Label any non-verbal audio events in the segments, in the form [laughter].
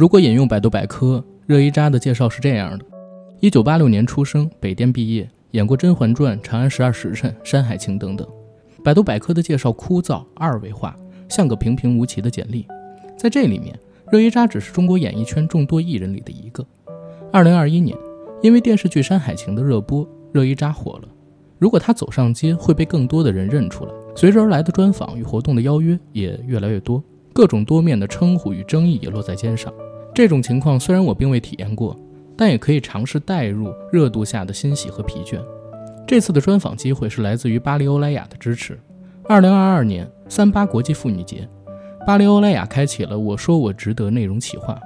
如果引用百度百科，热依扎的介绍是这样的：一九八六年出生，北电毕业，演过《甄嬛传》《长安十二时辰》《山海情》等等。百度百科的介绍枯燥二维化，像个平平无奇的简历。在这里面，热依扎只是中国演艺圈众多艺人里的一个。二零二一年，因为电视剧《山海情》的热播，热依扎火了。如果她走上街，会被更多的人认出来。随之而来的专访与活动的邀约也越来越多，各种多面的称呼与争议也落在肩上。这种情况虽然我并未体验过，但也可以尝试代入热度下的欣喜和疲倦。这次的专访机会是来自于巴黎欧莱雅的支持。二零二二年三八国际妇女节，巴黎欧莱雅开启了“我说我值得”内容企划，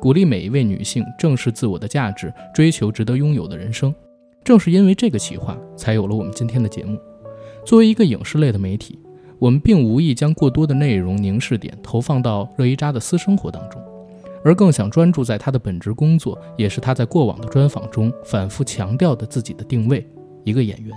鼓励每一位女性正视自我的价值，追求值得拥有的人生。正是因为这个企划，才有了我们今天的节目。作为一个影视类的媒体，我们并无意将过多的内容凝视点投放到热依扎的私生活当中，而更想专注在他的本职工作，也是他在过往的专访中反复强调的自己的定位——一个演员。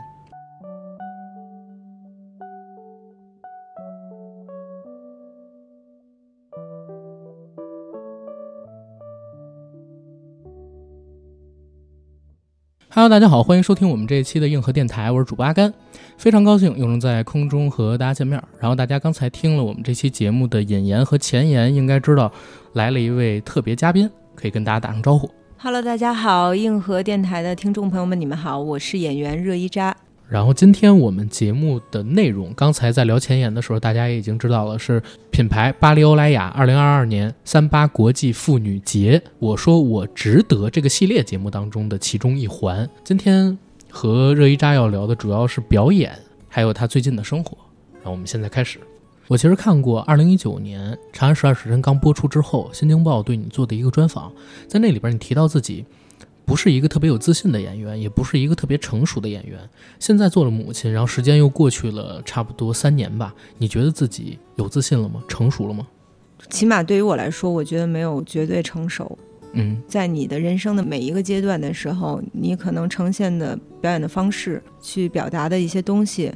Hello，大家好，欢迎收听我们这一期的硬核电台，我是主播阿甘，非常高兴又能在空中和大家见面。然后大家刚才听了我们这期节目的引言和前言，应该知道来了一位特别嘉宾，可以跟大家打声招呼。Hello，大家好，硬核电台的听众朋友们，你们好，我是演员热依扎。然后今天我们节目的内容，刚才在聊前言的时候，大家也已经知道了，是品牌巴黎欧莱雅二零二二年三八国际妇女节。我说我值得这个系列节目当中的其中一环。今天和热依扎要聊的主要是表演，还有她最近的生活。然后我们现在开始。我其实看过二零一九年《长安十二时辰》刚播出之后，《新京报》对你做的一个专访，在那里边你提到自己。不是一个特别有自信的演员，也不是一个特别成熟的演员。现在做了母亲，然后时间又过去了差不多三年吧。你觉得自己有自信了吗？成熟了吗？起码对于我来说，我觉得没有绝对成熟。嗯，在你的人生的每一个阶段的时候，你可能呈现的表演的方式，去表达的一些东西，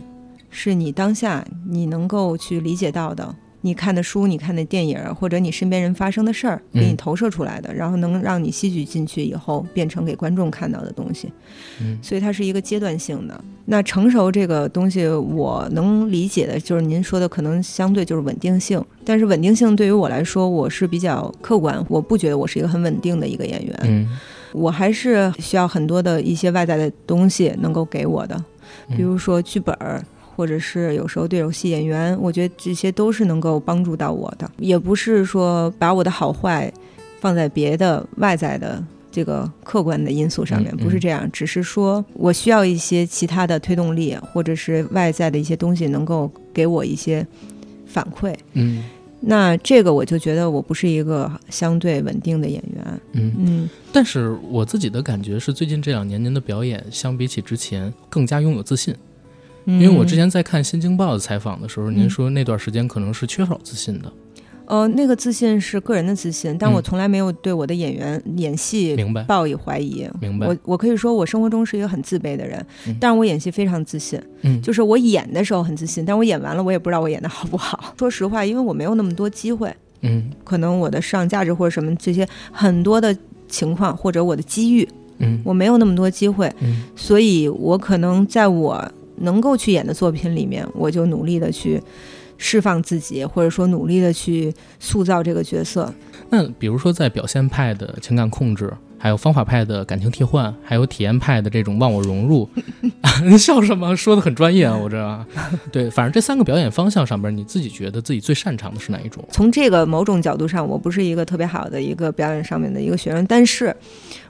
是你当下你能够去理解到的。你看的书，你看的电影，或者你身边人发生的事儿，给你投射出来的，然后能让你吸取进去以后，变成给观众看到的东西。嗯，所以它是一个阶段性的。那成熟这个东西，我能理解的就是您说的可能相对就是稳定性，但是稳定性对于我来说，我是比较客观，我不觉得我是一个很稳定的一个演员。嗯，我还是需要很多的一些外在的东西能够给我的，比如说剧本儿。或者是有时候对手戏演员，我觉得这些都是能够帮助到我的，也不是说把我的好坏放在别的外在的这个客观的因素上面，不是这样，只是说我需要一些其他的推动力，或者是外在的一些东西能够给我一些反馈。嗯，那这个我就觉得我不是一个相对稳定的演员。嗯嗯，但是我自己的感觉是，最近这两年您的表演相比起之前更加拥有自信。因为我之前在看《新京报》的采访的时候，您说那段时间可能是缺少自信的。呃，那个自信是个人的自信，但我从来没有对我的演员演戏明白抱以怀疑。明白。我我可以说我生活中是一个很自卑的人，但是我演戏非常自信。嗯，就是我演的时候很自信，但我演完了我也不知道我演的好不好。[laughs] 说实话，因为我没有那么多机会。嗯，可能我的市场价值或者什么这些很多的情况，或者我的机遇，嗯，我没有那么多机会。嗯，所以我可能在我。能够去演的作品里面，我就努力的去释放自己，或者说努力的去塑造这个角色。那比如说在表现派的情感控制。还有方法派的感情替换，还有体验派的这种忘我融入，[laughs] 你笑什么？说的很专业啊，我这。[laughs] 对，反正这三个表演方向上边，你自己觉得自己最擅长的是哪一种？从这个某种角度上，我不是一个特别好的一个表演上面的一个学生，但是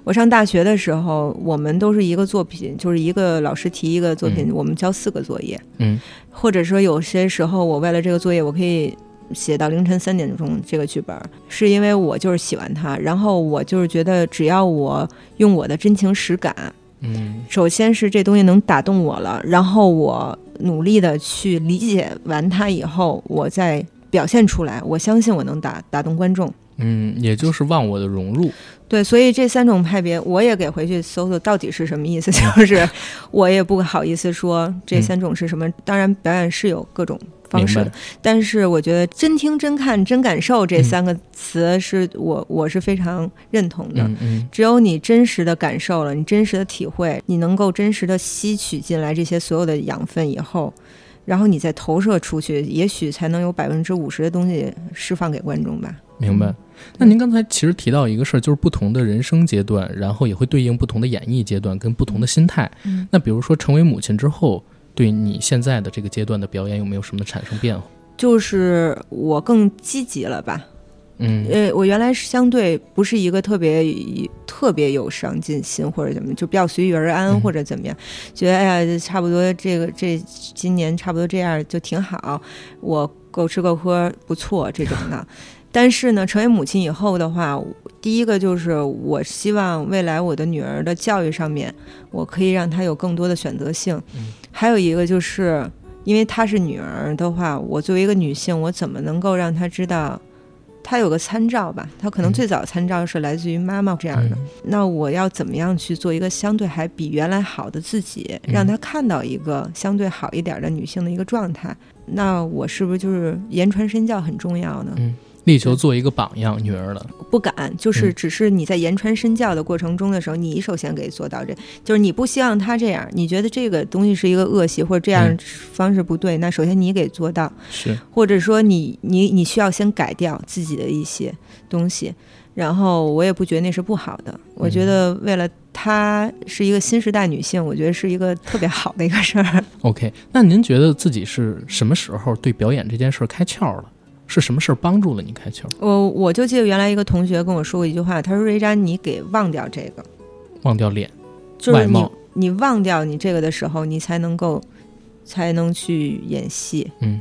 我上大学的时候，我们都是一个作品，就是一个老师提一个作品，我们交四个作业，嗯，或者说有些时候，我为了这个作业，我可以。写到凌晨三点钟这个剧本，是因为我就是喜欢它，然后我就是觉得只要我用我的真情实感，嗯，首先是这东西能打动我了，然后我努力的去理解完它以后，我再表现出来，我相信我能打打动观众。嗯，也就是忘我的融入。对，所以这三种派别，我也给回去搜搜到底是什么意思，[laughs] 就是我也不好意思说这三种是什么。当然，表演是有各种。方式的。但是我觉得“真听、真看、真感受”这三个词是我我是非常认同的。嗯嗯，只有你真实的感受了，你真实的体会，你能够真实的吸取进来这些所有的养分以后。然后你再投射出去，也许才能有百分之五十的东西释放给观众吧。明白。那您刚才其实提到一个事儿，就是不同的人生阶段，然后也会对应不同的演绎阶段跟不同的心态。嗯。那比如说成为母亲之后，对你现在的这个阶段的表演有没有什么产生变化？就是我更积极了吧。嗯，呃，我原来是相对不是一个特别特别有上进心或者怎么，就比较随遇而安或者怎么样，觉得哎呀，差不多这个这今年差不多这样就挺好，我够吃够喝不错这种的。[laughs] 但是呢，成为母亲以后的话，第一个就是我希望未来我的女儿的教育上面，我可以让她有更多的选择性。嗯，还有一个就是因为她是女儿的话，我作为一个女性，我怎么能够让她知道？她有个参照吧，她可能最早参照是来自于妈妈这样的。那我要怎么样去做一个相对还比原来好的自己，让她看到一个相对好一点的女性的一个状态？那我是不是就是言传身教很重要呢？嗯。力求做一个榜样，女儿的。不敢，就是只是你在言传身教的过程中的时候，你首先给做到这，就是你不希望他这样，你觉得这个东西是一个恶习或者这样方式不对，那首先你给做到，是，或者说你你你需要先改掉自己的一些东西，然后我也不觉得那是不好的，我觉得为了她是一个新时代女性，我觉得是一个特别好的一个事儿。OK，那您觉得自己是什么时候对表演这件事儿开窍了？是什么事儿帮助了你开窍？我我就记得原来一个同学跟我说过一句话，他说：“瑞佳，你给忘掉这个，忘掉脸，就是你你忘掉你这个的时候，你才能够才能去演戏。”嗯，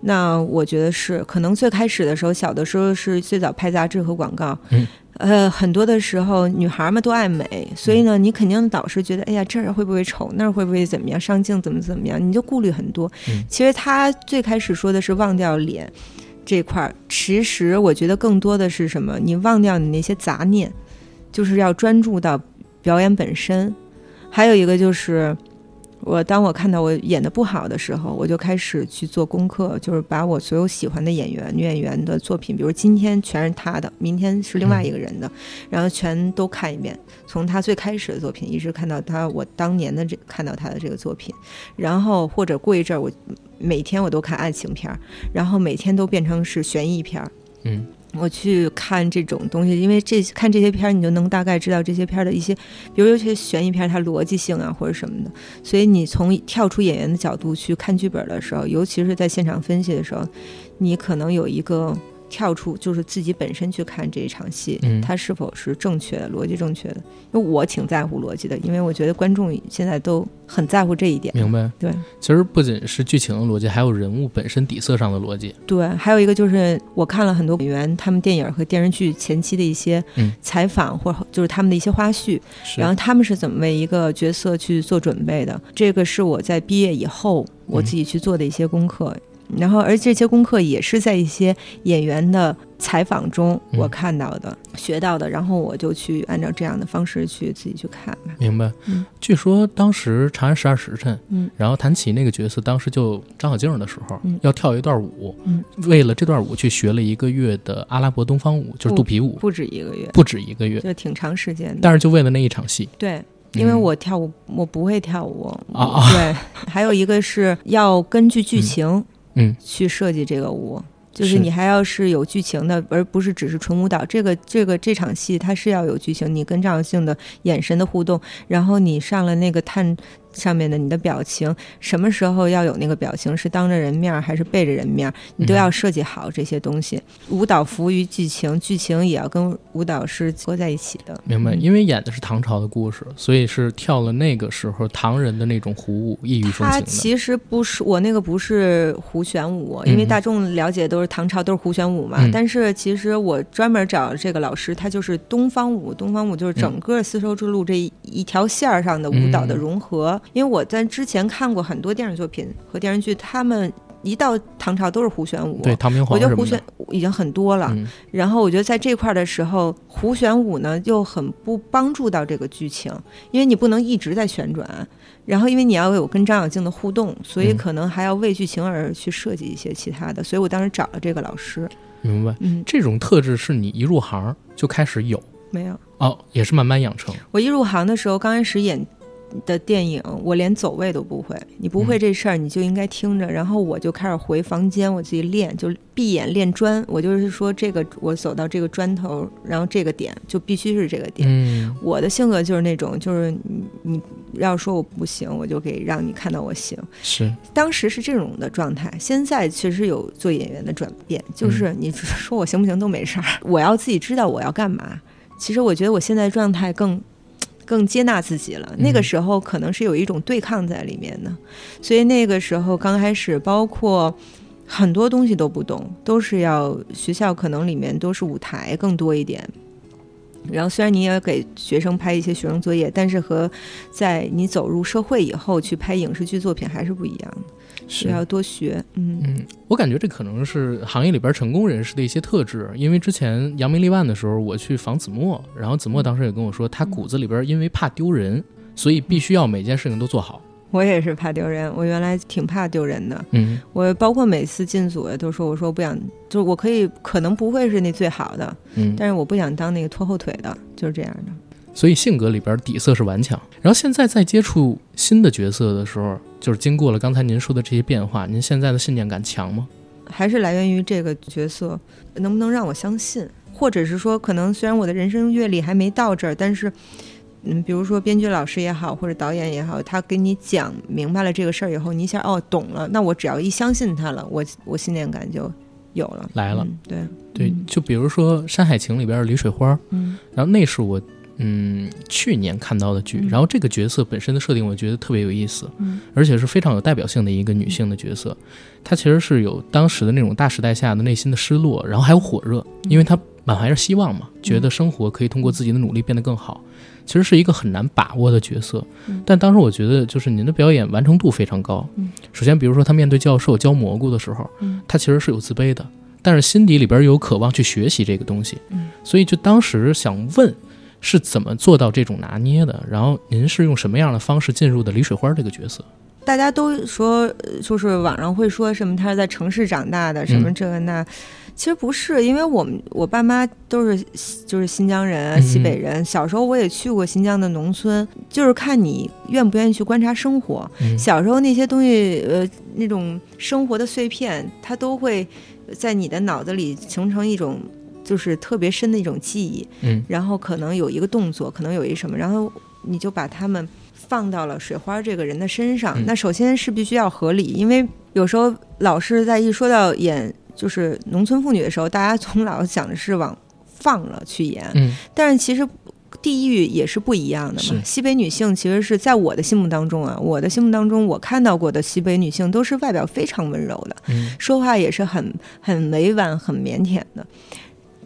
那我觉得是，可能最开始的时候，小的时候是最早拍杂志和广告，嗯，呃，很多的时候女孩们都爱美，所以呢，你肯定导师觉得，哎呀，这儿会不会丑，那儿会不会怎么样，上镜怎么怎么样，你就顾虑很多。其实他最开始说的是忘掉脸。这块儿，其实我觉得更多的是什么？你忘掉你那些杂念，就是要专注到表演本身。还有一个就是，我当我看到我演的不好的时候，我就开始去做功课，就是把我所有喜欢的演员、女演员的作品，比如今天全是他的，明天是另外一个人的，然后全都看一遍，从他最开始的作品一直看到他我当年的这看到他的这个作品，然后或者过一阵儿我。每天我都看爱情片儿，然后每天都变成是悬疑片儿。嗯，我去看这种东西，因为这看这些片儿，你就能大概知道这些片儿的一些，比如尤其悬疑片儿，它逻辑性啊或者什么的。所以你从跳出演员的角度去看剧本的时候，尤其是在现场分析的时候，你可能有一个。跳出就是自己本身去看这一场戏，它是否是正确的、逻辑正确的？因为我挺在乎逻辑的，因为我觉得观众现在都很在乎这一点。明白？对，其实不仅是剧情的逻辑，还有人物本身底色上的逻辑。对，还有一个就是我看了很多演员他们电影和电视剧前期的一些采访，或者就是他们的一些花絮，然后他们是怎么为一个角色去做准备的？这个是我在毕业以后我自己去做的一些功课。然后，而这些功课也是在一些演员的采访中我看到的、学到的，然后我就去按照这样的方式去自己去看。明白。嗯。据说当时《长安十二时辰》，嗯，然后谭琪那个角色当时就张小静的时候，要跳一段舞，嗯，为了这段舞去学了一个月的阿拉伯东方舞，就是肚皮舞，不止一个月，不止一个月，就挺长时间的。但是就为了那一场戏。对，因为我跳舞，我不会跳舞啊。对，还有一个是要根据剧情。嗯，去设计这个舞，就是你还要是有剧情的，而不是只是纯舞蹈。这个这个这场戏它是要有剧情，你跟张小静的眼神的互动，然后你上了那个探。上面的你的表情，什么时候要有那个表情？是当着人面还是背着人面？你都要设计好这些东西。舞蹈服务于剧情，剧情也要跟舞蹈是合在一起的。明白？因为演的是唐朝的故事，所以是跳了那个时候唐人的那种胡舞，异域风情的。其实不是我那个不是胡旋舞，因为大众了解都是唐朝都是胡旋舞嘛。但是其实我专门找这个老师，他就是东方舞。东方舞就是整个丝绸之路这一条线上的舞蹈的融合。因为我在之前看过很多电视作品和电视剧，他们一到唐朝都是胡旋舞，对，唐明皇我觉得胡旋已经很多了。嗯然后我觉得在这块儿的时候，胡旋舞呢又很不帮助到这个剧情，因为你不能一直在旋转，然后因为你要有跟张小静的互动，所以嗯可能还要为剧情而去设计一些其他的。所以我当时找了这个老师，明白。嗯，这种特质是你一入行就开始有没有。哦，也是慢慢养成。我一入行的时候，刚开始演的电影，我连走位都不会。你不会嗯这事儿，你就应该听着。然后我就开始回房间，我自己练，就闭眼练砖。我就是说，这个我走到这个砖头，然后这个点就必须是这个点。嗯我的性格就是那种，就是你你要说我不行，我就给让你看到我行。是当时是这种的状态，现在确实有做演员的转变，就是你 [laughs] 说我行不行都没事儿，我要自己知道我要干嘛。其实我觉得我现在状态更更接纳自己了。那个时候可能是有一种对抗在里面的，所以那个时候刚开始，包括很多东西都不懂，都是要学校可能里面都是舞台更多一点。然后虽然你也要给学生拍一些学生作业，但是和在你走入社会以后去拍影视剧作品还是不一样的。是要多学，嗯嗯，我感觉这可能是行业里边成功人士的一些特质。因为之前扬名立万的时候，我去访子墨，然后子墨当时也跟我说，他骨子里边因为怕丢人，所以必须要每件事情都做好。我也是怕丢人，我原来挺怕丢人的。嗯我包括每次进组都说，我说我不想，就是我可以可能不会是那最好的，嗯，但是我不想当那个拖后腿的，就是这样的。所以性格里边底色是顽强。然后现在在接触新的角色的时候，就是经过了刚才您说的这些变化，您现在的信念感强吗？还是来源于这个角色能不能让我相信，或者是说，可能虽然我的人生阅历还没到这儿，但是，嗯，比如说编剧老师也好，或者导演也好，他给你讲明白了这个事儿以后，你一下哦懂了，那我只要一相信他了，我我信念感就有了，来了。嗯、对。对嗯，就比如说《山海情》里边的李水花，嗯。然后那是我嗯去年看到的剧，嗯然后这个角色本身的设定我觉得特别有意思，嗯而且是非常有代表性的一个女性的角色。她其实是有当时的那种大时代下的内心的失落，然后还有火热，因为她满怀着希望嘛，觉得生活可以通过自己的努力变得更好。其实是一个很难把握的角色嗯，但当时我觉得就是您的表演完成度非常高嗯。首先，比如说她面对教授教蘑菇的时候，嗯她其实是有自卑的，但是心底里边有渴望去学习这个东西。嗯所以就当时想问，是怎么做到这种拿捏的？然后您是用什么样的方式进入的李水花这个角色？大家都说，呃就是网上会说什么他是在城市长大的，什么嗯这个那，其实不是，因为我们我爸妈都是就是新疆人西北人。小时候我也去过新疆的农村，就是看你愿不愿意去观察生活。嗯小时候那些东西，呃，那种生活的碎片，它都会在你的脑子里形成一种就是特别深的一种记忆。嗯然后可能有一个动作，可能有一什么，然后你就把他们放到了水花这个人的身上。嗯那首先是必须要合理，因为有时候老师在一说到演就是农村妇女的时候，大家总老想的是往放了去演，嗯但是其实。地域也是不一样的嘛。西北女性其实是在我的心目当中啊，我的心目当中，我看到过的西北女性都是外表非常温柔的，嗯说话也是很很委婉、很腼腆的。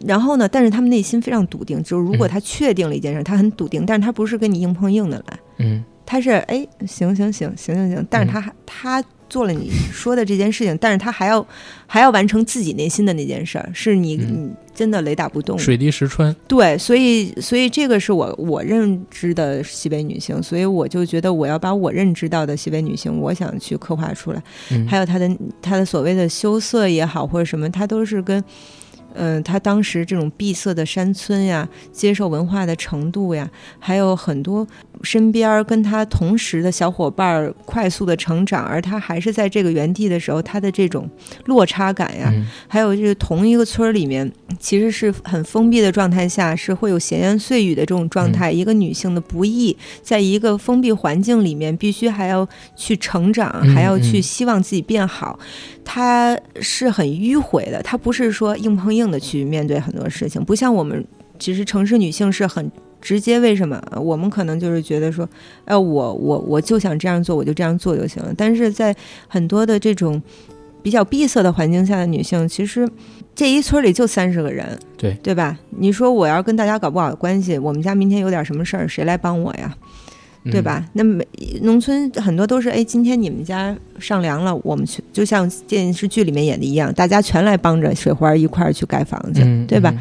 然后呢，但是他们内心非常笃定，就是如果嗯他确定了一件事，他很笃定，但是他不是跟你硬碰硬的来，嗯他是哎行行行行行行，但是他还、他做了你说的这件事情，但是他还要还要完成自己内心的那件事儿，是你、嗯你真的雷打不动。水滴石穿。对，所以所以这个是我我认知的西北女性，所以我就觉得我要把我认知到的西北女性，我想去刻画出来。嗯还有她的她的所谓的羞涩也好，或者什么，她都是跟，嗯、他当时这种闭塞的山村呀，接受文化的程度呀，还有很多身边儿跟他同时的小伙伴儿快速的成长，而他还是在这个原地的时候，他的这种落差感呀，嗯还有就是同一个村儿里面，其实是很封闭的状态下，是会有闲言碎语的这种状态。一个女性的不易，在一个封闭环境里面，必须还要去成长，嗯还要去嗯希望自己变好，她是很迂回的。她不是说硬碰硬的去面对很多事情，不像我们，其实城市女性是很。直接为什么？我们可能就是觉得说，呃，我我我就想这样做，我就这样做就行了。但是在很多的这种比较闭塞的环境下的女性，其实这一村里就三十个人，对对吧？你说我要跟大家搞不好关系，我们家明天有点什么事儿，谁来帮我呀？对吧？那每农村很多都是，哎，今天你们家上梁了，我们去，就像电视剧里面演的一样，大家全来帮着水花一块儿去盖房子，对吧？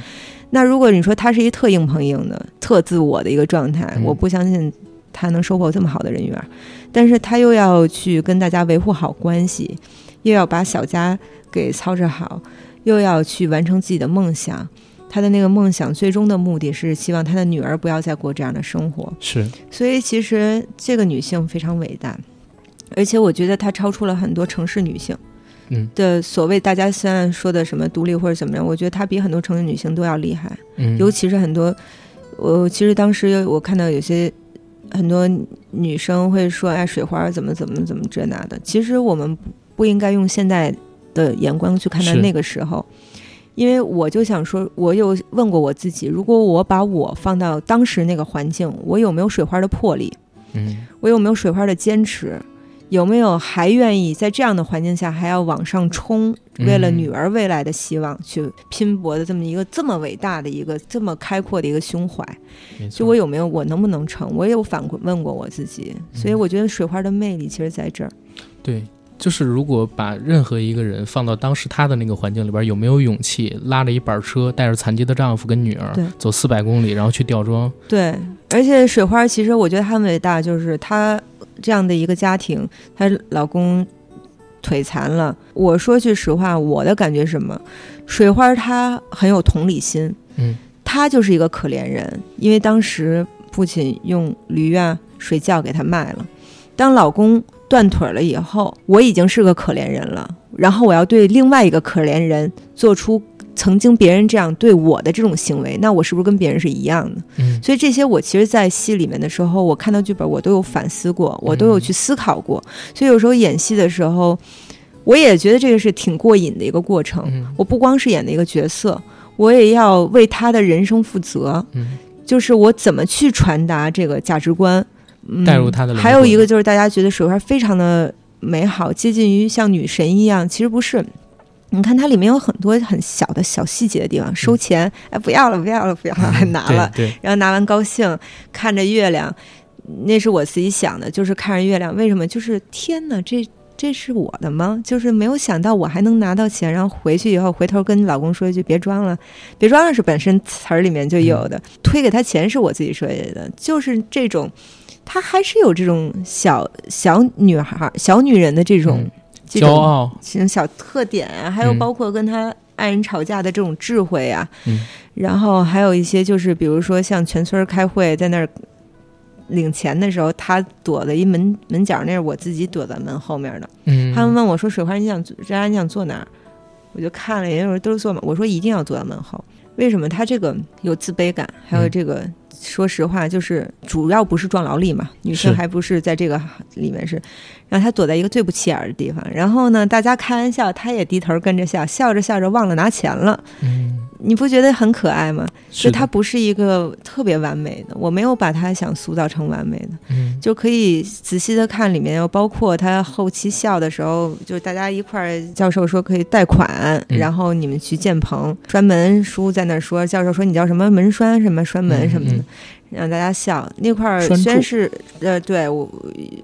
那如果你说他是一特硬碰硬的、特自我的一个状态，我不相信他能收获这么好的人缘。但是他又要去跟大家维护好关系，又要把小家给操持好，又要去完成自己的梦想。他的那个梦想最终的目的是希望他的女儿不要再过这样的生活。是，所以其实这个女性非常伟大，而且我觉得她超出了很多城市女性。嗯的所谓大家现在说的什么独立或者怎么样，我觉得她比很多城市女性都要厉害。嗯，尤其是很多，我其实当时我看到有些很多女生会说：“哎，水花怎么怎么怎么这那的。”其实我们不应该用现在的眼光去看待那个时候，因为我就想说，我有问过我自己，如果我把我放到当时那个环境，我有没有水花的魄力？嗯，我有没有水花的坚持？有没有还愿意在这样的环境下还要往上冲，为了女儿未来的希望去拼搏的这么一个这么伟大的一个这么开阔的一个胸怀？就我有没有我能不能成？我也有反问过我自己，所以我觉得水花的魅力其实在这儿。对，就是如果把任何一个人放到当时他的那个环境里边，有没有勇气拉着一板车，带着残疾的丈夫跟女儿走四百公里，然后去吊装？对，而且水花其实我觉得很伟大，就是她。这样的一个家庭，她老公腿残了。我说句实话，我的感觉是什么？水花她很有同理心，嗯，她就是一个可怜人，因为当时父亲用驴啊、水窖给她卖了。当老公断腿了以后，我已经是个可怜人了，然后我要对另外一个可怜人做出。曾经别人这样对我的这种行为，那我是不是跟别人是一样的？嗯，所以这些我其实，在戏里面的时候，我看到剧本，我都有反思过，我都有去思考过。所以有时候演戏的时候，我也觉得这个是挺过瘾的一个过程。我不光是演的一个角色，我也要为他的人生负责。嗯，就是我怎么去传达这个价值观，带入他的。还有一个就是大家觉得水花非常的美好，接近于像女神一样，其实不是。你看它里面有很多很小的小细节的地方，收钱，哎，不要了，不要了，不要了，还拿了，对然后拿完高兴，看着月亮，那是我自己想的，就是看着月亮，为什么？就是天哪，这这是我的吗？就是没有想到我还能拿到钱，然后回去以后回头跟老公说一句别装了，别装了是本身词儿里面就有的，推给他钱是我自己设计的，就是这种，他还是有这种小小女孩、小女人的这种。骄傲，这种小特点啊，还有包括跟她爱人吵架的这种智慧啊，然后还有一些就是，比如说像全村开会在那儿领钱的时候，她躲在一门门角，那是我自己躲在门后面的。嗯，他们问我说：“水花，你想让你想坐哪儿？”我就看了，有人都是坐嘛。我说一定要坐在门后，为什么？他这个有自卑感，还有这个。说实话，就是主要不是壮劳力嘛，女生还不是在这个里面是，然后她躲在一个最不起眼的地方，然后呢，大家开玩笑，她也低头跟着笑，笑着笑着忘了拿钱了。嗯，你不觉得很可爱吗？就她不是一个特别完美的，我没有把她想塑造成完美的。嗯，就可以仔细的看里面，又包括她后期笑的时候，就是大家一块儿，教授说可以贷款，然后你们去建棚栓门叔在那说，教授说你叫什么门栓什么栓门什么的。让大家笑。那块儿，虽然是呃，对我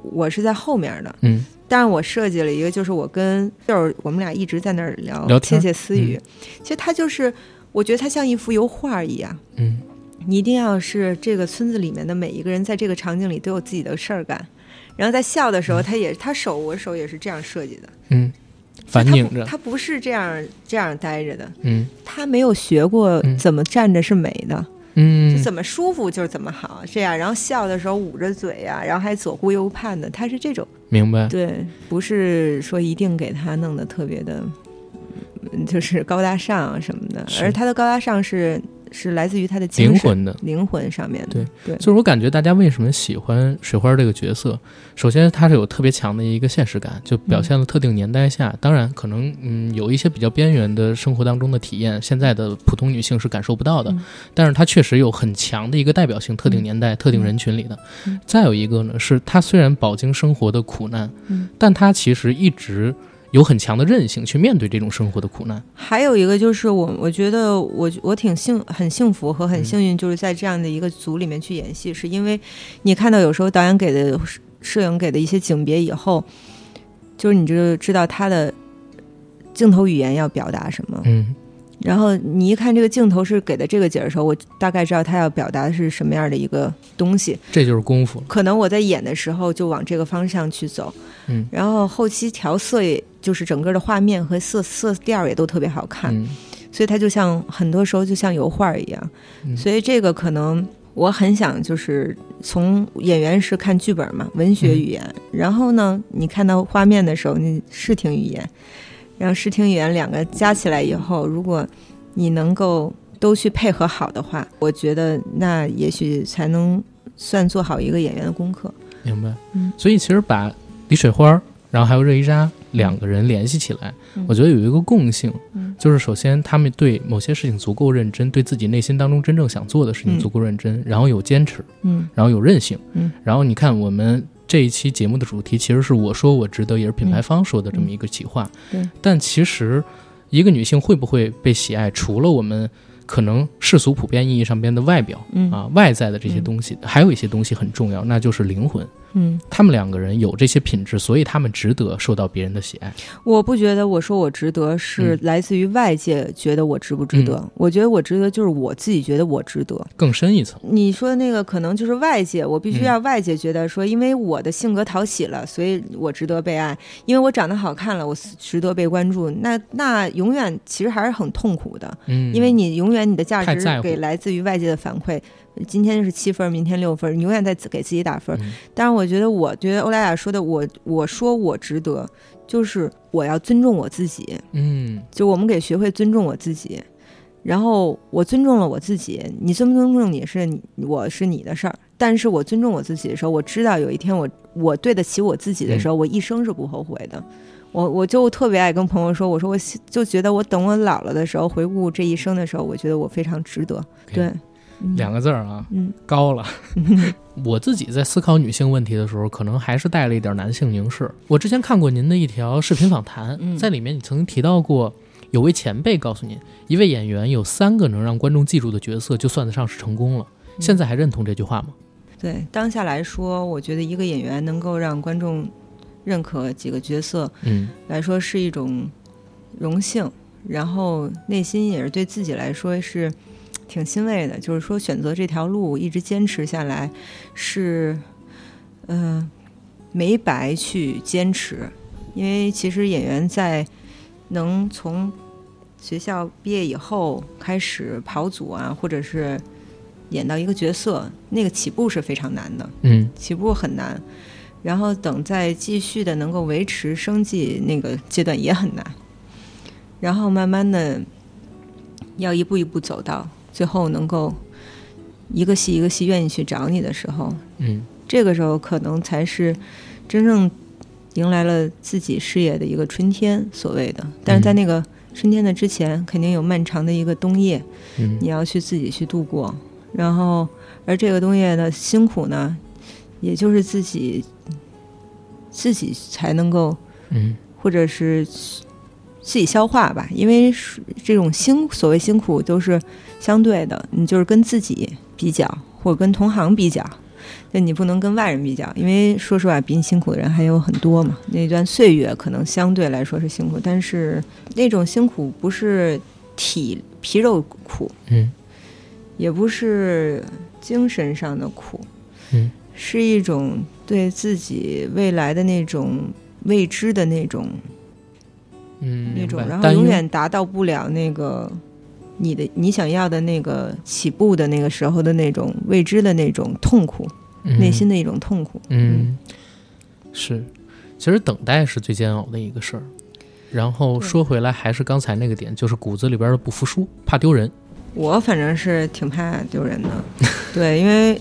我是在后面的，嗯，但是我设计了一个，就是我跟就是我们俩一直在那儿聊窃窃私语。其实他就是，我觉得他像一幅油画一样，嗯，你一定要是这个村子里面的每一个人，在这个场景里都有自己的事儿干。然后在笑的时候，他也他手我手也是这样设计的，嗯，反拧着，他不是这样这样待着的，嗯，他没有学过怎么站着是美的。怎么舒服就是怎么好，这样，然后笑的时候捂着嘴呀，然后还左顾右盼的，他是这种，明白？对，不是说一定给他弄得特别的，就是高大上什么的，而他的高大上是。是来自于他的灵魂的。灵魂上面的，对。对，就是我感觉大家为什么喜欢水花这个角色，首先他是有特别强的一个现实感，就表现了特定年代下，当然可能嗯有一些比较边缘的生活当中的体验，现在的普通女性是感受不到的，但是它确实有很强的一个代表性，特定年代、特定人群里的。再有一个呢，是他虽然饱经生活的苦难，但他其实一直。有很强的韧性去面对这种生活的苦难。还有一个就是我，我觉得我我挺幸很幸福和很嗯幸运，就是在这样的一个组里面去演戏，是因为你看到有时候导演给的摄摄影给的一些景别以后，就是你就知道他的镜头语言要表达什么。嗯然后你一看这个镜头是给的这个景儿的时候，我大概知道他要表达的是什么样的一个东西。这就是功夫。可能我在演的时候就往这个方向去走，嗯。然后后期调色也就是整个的画面和色色调也都特别好看，嗯。所以它就像很多时候就像油画一样，嗯。所以这个可能我很想就是从演员是看剧本嘛，文学语言，然后呢，你看到画面的时候，你视听语言，然后视听语言两个加起来以后，如果你能够都去配合好的话，我觉得那也许才能算做好一个演员的功课。明白。嗯所以其实把李水花，然后还有热依扎两个人联系起来，嗯我觉得有一个共性，嗯就是首先他们对某些事情足够认真，对自己内心当中真正想做的事情嗯足够认真，然后有坚持，嗯然后有韧性，嗯然后你看我们。这一期节目的主题其实是我说我值得，也是品牌方说的这么一个企划。但其实，一个女性会不会被喜爱，除了我们可能世俗普遍意义上边的外表嗯啊、外在的这些东西，还有一些东西很重要，那就是灵魂。嗯，他们两个人有这些品质，所以他们值得受到别人的喜爱。我不觉得我说我值得是嗯来自于外界觉得我值不值得，我觉得我值得就是我自己觉得我值得。更深一层，你说的那个可能就是外界，我必须嗯要外界觉得说，因为我的性格讨喜了，所以我值得被爱；因为我长得好看了，我值得被关注。那那永远其实还是很痛苦的，嗯，因为你永远你的价值给来自于外界的反馈。今天是七分，明天六分，你永远在给自己打分。嗯但是我觉得，我觉得欧莱雅说的，我我说我值得，就是我要尊重我自己。嗯就我们得学会尊重我自己，然后我尊重了我自己，你尊不尊重你是你我是你的事儿，但是我尊重我自己的时候，我知道有一天我我对得起我自己的时候，我一生是不后悔的。我我就特别爱跟朋友说，我说我就觉得我等我老了的时候，回顾这一生的时候，我觉得我非常值得。对，嗯两个字儿啊，嗯高了。[laughs] [laughs] 我自己在思考女性问题的时候，可能还是带了一点男性凝视。我之前看过您的一条视频访谈，嗯在里面你曾经提到过，有位前辈告诉您，一位演员有三个能让观众记住的角色，就算得上是成功了。嗯现在还认同这句话吗？对，当下来说，我觉得一个演员能够让观众认可几个角色，嗯来说是一种荣幸，然后内心也是对自己来说是挺欣慰的。就是说，选择这条路一直坚持下来，是嗯、呃没白去坚持。因为其实演员在能从学校毕业以后开始跑组啊，或者是演到一个角色，那个起步是非常难的。嗯起步很难，然后等再继续的能够维持生计那个阶段也很难，然后慢慢的要一步一步走到最后能够一个戏一个戏愿意去找你的时候，嗯这个时候可能才是真正迎来了自己事业的一个春天，所谓的。但是在那个春天的之前，肯定有漫长的一个冬夜，嗯你要去自己去度过。然后，而这个冬夜的辛苦呢，也就是自己自己才能够，嗯或者是自己消化吧。因为是这种辛所谓辛苦都是相对的，你就是跟自己比较，或者跟同行比较。那你不能跟外人比较，因为说实话，比你辛苦的人还有很多嘛。那段岁月可能相对来说是辛苦，但是那种辛苦不是体皮肉苦，嗯也不是精神上的苦，嗯是一种对自己未来的那种未知的那种嗯，那种，然后永远达到不了那个你的你想要的那个起步的那个时候的那种未知的那种痛苦，内心的一种痛苦。嗯，是，其实等待是最煎熬的一个事儿。然后说回来，还是刚才那个点，就是骨子里边的不服输，怕丢人。我反正是挺怕丢人的，[laughs] 对，因为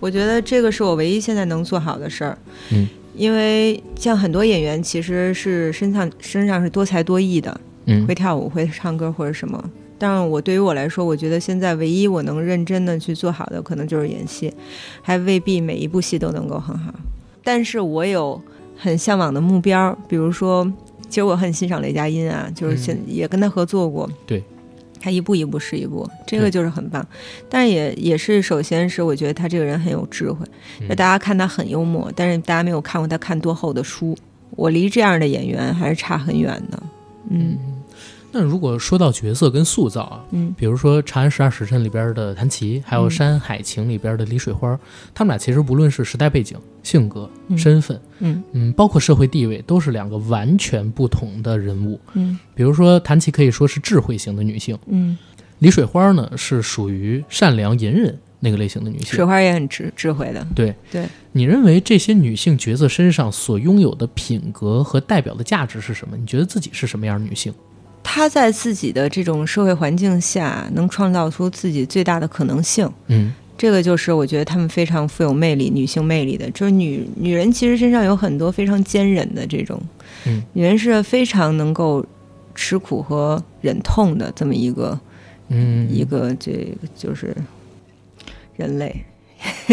我觉得这个是我唯一现在能做好的事儿。嗯，因为像很多演员其实是身上身上是多才多艺的，嗯会跳舞、会唱歌或者什么。但是我对于我来说，我觉得现在唯一我能认真的去做好的，可能就是演戏，还未必每一部戏都能够很好。但是我有很向往的目标，比如说其实我很欣赏雷佳音啊，就是现也跟他合作过。对。他一步一步是一步，这个就是很棒。但是也也是，首先是我觉得他这个人很有智慧。那大家看他很幽默，但是大家没有看过他看多厚的书。我离这样的演员还是差很远的。嗯。那如果说到角色跟塑造啊，嗯，比如说《长安十二时辰》里边的谭琪，还有《山海情》里边的李水花，他们俩其实不论是时代背景、性格、身份，嗯嗯，包括社会地位，都是两个完全不同的人物。嗯，比如说谭琪可以说是智慧型的女性，嗯，李水花呢是属于善良隐忍那个类型的女性。水花也很智智慧的。对对，你认为这些女性角色身上所拥有的品格和代表的价值是什么？你觉得自己是什么样的女性？她在自己的这种社会环境下，能创造出自己最大的可能性。嗯，这个就是我觉得她们非常富有魅力、女性魅力的。就是女女人其实身上有很多非常坚韧的这种，嗯，女人是非常能够吃苦和忍痛的这么一个，嗯，一个这个就是人类，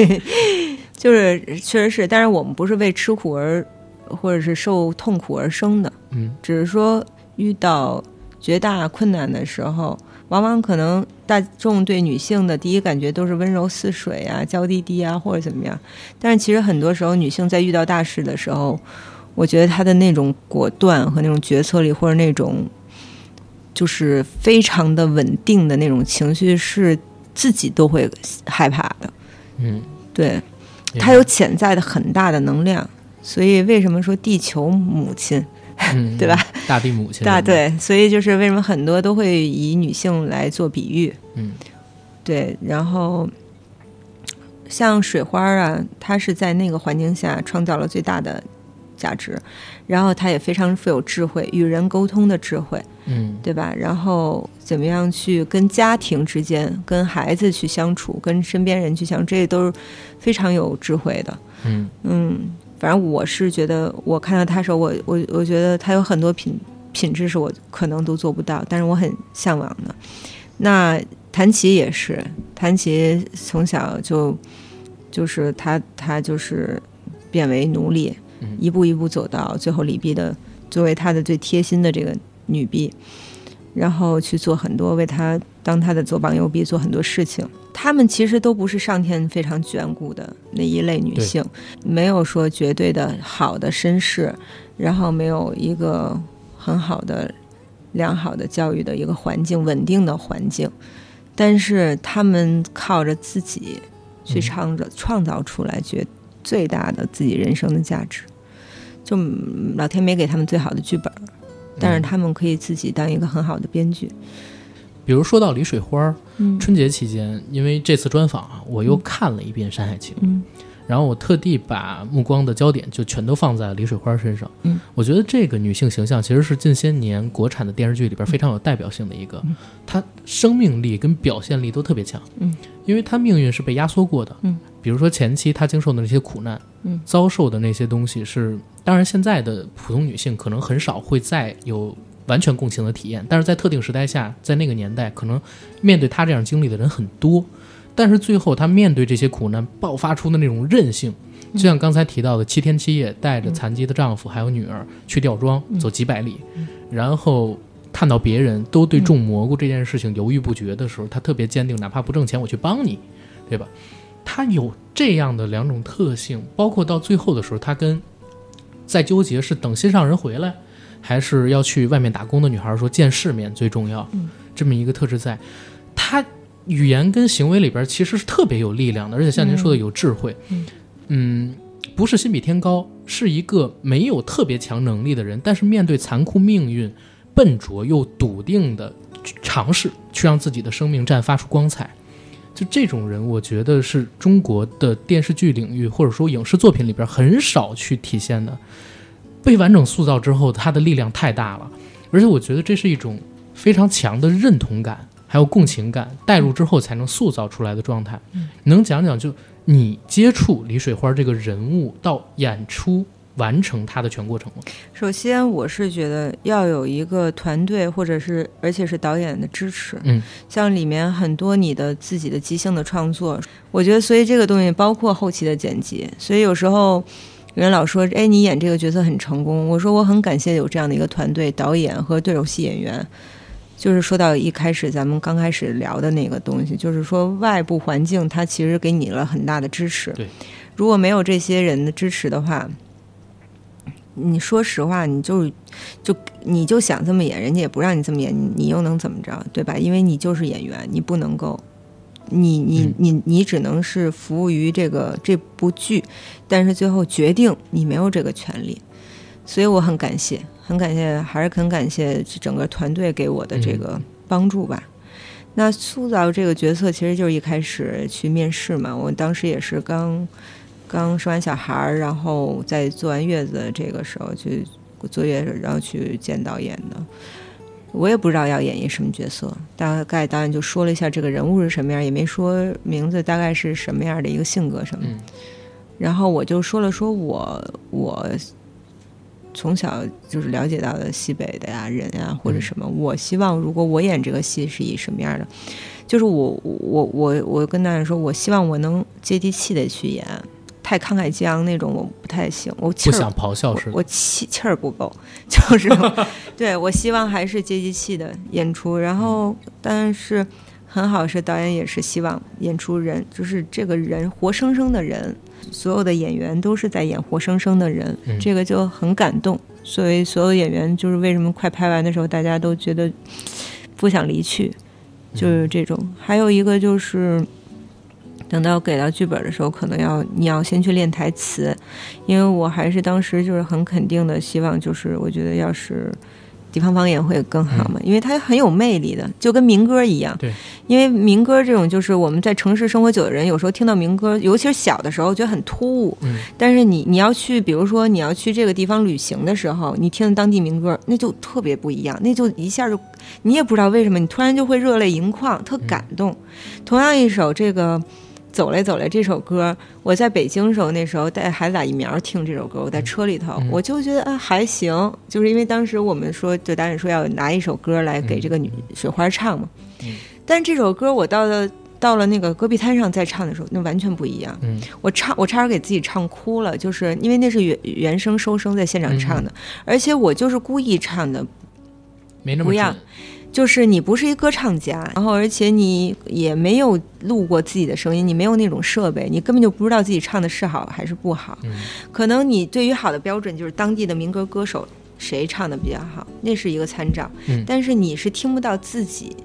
[laughs] 就是确实是。但是我们不是为吃苦而或者是受痛苦而生的，嗯，只是说遇到。绝大困难的时候，往往可能大众对女性的第一感觉都是温柔似水啊、娇滴滴啊，或者怎么样。但是其实很多时候，女性在遇到大事的时候，我觉得她的那种果断和那种决策力，或者那种就是非常的稳定的那种情绪，是自己都会害怕的。嗯，对，她有潜在的很大的能量。所以为什么说地球母亲？对吧？大地母亲。大对，所以就是为什么很多都会以女性来做比喻。嗯，对。然后像水花啊，她是在那个环境下创造了最大的价值，然后她也非常富有智慧，与人沟通的智慧。嗯，对吧？然后怎么样去跟家庭之间、跟孩子去相处、跟身边人去相处，这些都是非常有智慧的。嗯嗯。反正我是觉得，我看到他时候，我我我觉得他有很多品品质是我可能都做不到，但是我很向往的。那谭琪也是，谭琪从小就就是他他就是变为奴隶，一步一步走到最后，李碧的作为他的最贴心的这个女婢。然后去做很多为他当他的左膀右臂做很多事情，他们其实都不是上天非常眷顾的那一类女性，没有说绝对的好的身世，然后没有一个很好的、良好的教育的一个环境、稳定的环境，但是他们靠着自己去创造创造出来绝最大的自己人生的价值，就老天没给他们最好的剧本。但是他们可以自己当一个很好的编剧。比如说到李水花，春节期间，因为这次专访啊，我又看了一遍《山海情》，然后我特地把目光的焦点就全都放在李水花身上。嗯，我觉得这个女性形象其实是近些年国产的电视剧里边非常有代表性的一个，她生命力跟表现力都特别强。嗯，因为她命运是被压缩过的。嗯，比如说前期她经受的那些苦难，嗯，遭受的那些东西是。当然，现在的普通女性可能很少会再有完全共情的体验，但是在特定时代下，在那个年代，可能面对他这样经历的人很多。但是最后，他面对这些苦难爆发出的那种韧性，就像刚才提到的，七天七夜带着残疾的丈夫还有女儿去吊庄走几百里，然后看到别人都对种蘑菇这件事情犹豫不决的时候，他特别坚定，哪怕不挣钱，我去帮你，对吧？他有这样的两种特性，包括到最后的时候，他跟。在纠结是等心上人回来，还是要去外面打工的女孩说见世面最重要，这么一个特质，在她语言跟行为里边其实是特别有力量的，而且像您说的有智慧，嗯，不是心比天高，是一个没有特别强能力的人，但是面对残酷命运，笨拙又笃定的尝试去让自己的生命绽发出光彩。就这种人，我觉得是中国的电视剧领域或者说影视作品里边很少去体现的。被完整塑造之后，他的力量太大了，而且我觉得这是一种非常强的认同感，还有共情感，带入之后才能塑造出来的状态。能讲讲就你接触李水花这个人物到演出？完成他的全过程吗？首先，我是觉得要有一个团队，或者是而且是导演的支持。嗯，像里面很多你的自己的即兴的创作，我觉得，所以这个东西包括后期的剪辑。所以有时候人老说，哎，你演这个角色很成功。我说我很感谢有这样的一个团队，导演和对手戏演员。就是说到一开始咱们刚开始聊的那个东西，就是说外部环境它其实给你了很大的支持。对，如果没有这些人的支持的话，你说实话，你就就你就想这么演，人家也不让你这么演，你又能怎么着，对吧？因为你就是演员，你不能够，你你你你只能是服务于这个这部剧，但是最后决定你没有这个权利，所以我很感谢。很感谢，还是很感谢整个团队给我的这个帮助吧。那塑造这个角色，其实就是一开始去面试嘛。我当时也是刚刚生完小孩儿，然后在坐完月子这个时候去坐月子，然后去见导演的。我也不知道要演一什么角色，大概导演就说了一下这个人物是什么样，也没说名字，大概是什么样的一个性格什么。然后我就说了，说我我。从小就是了解到的西北的呀人呀或者什么，我希望如果我演这个戏是以什么样的，就是我我我我跟导演说，我希望我能接地气的去演，太慷慨激昂那种我不太行，我不想咆哮是我气气儿不够，[laughs] 就是对我希望还是接地气的演出，然后但是很好是导演也是希望演出人就是这个人活生生的人。所有的演员都是在演活生生的人，这个就很感动。所以所有演员就是为什么快拍完的时候，大家都觉得不想离去，就是这种。还有一个就是，等到给到剧本的时候，可能要你要先去练台词，因为我还是当时就是很肯定的希望，就是我觉得要是。地方方言会更好嘛？因为它很有魅力的，就跟民歌一样。对，因为民歌这种就是我们在城市生活久的人，有时候听到民歌，尤其是小的时候，觉得很突兀。嗯。但是你你要去，比如说你要去这个地方旅行的时候，你听当地民歌，那就特别不一样，那就一下就你也不知道为什么，你突然就会热泪盈眶，特感动。同样一首这个。走来走来，这首歌我在北京时候，那时候带孩子打疫苗听这首歌，我在车里头，我就觉得啊还行，就是因为当时我们说，就导演说要拿一首歌来给这个女雪花唱嘛。但这首歌我到了到了那个戈壁滩上再唱的时候，那完全不一样。我唱我差点给自己唱哭了，就是因为那是原原声收声在现场唱的，而且我就是故意唱的，没那么不一样。就是你不是一歌唱家，然后而且你也没有录过自己的声音，你没有那种设备，你根本就不知道自己唱的是好还是不好。可能你对于好的标准就是当地的民歌歌手谁唱的比较好，那是一个参照。但是你是听不到自己。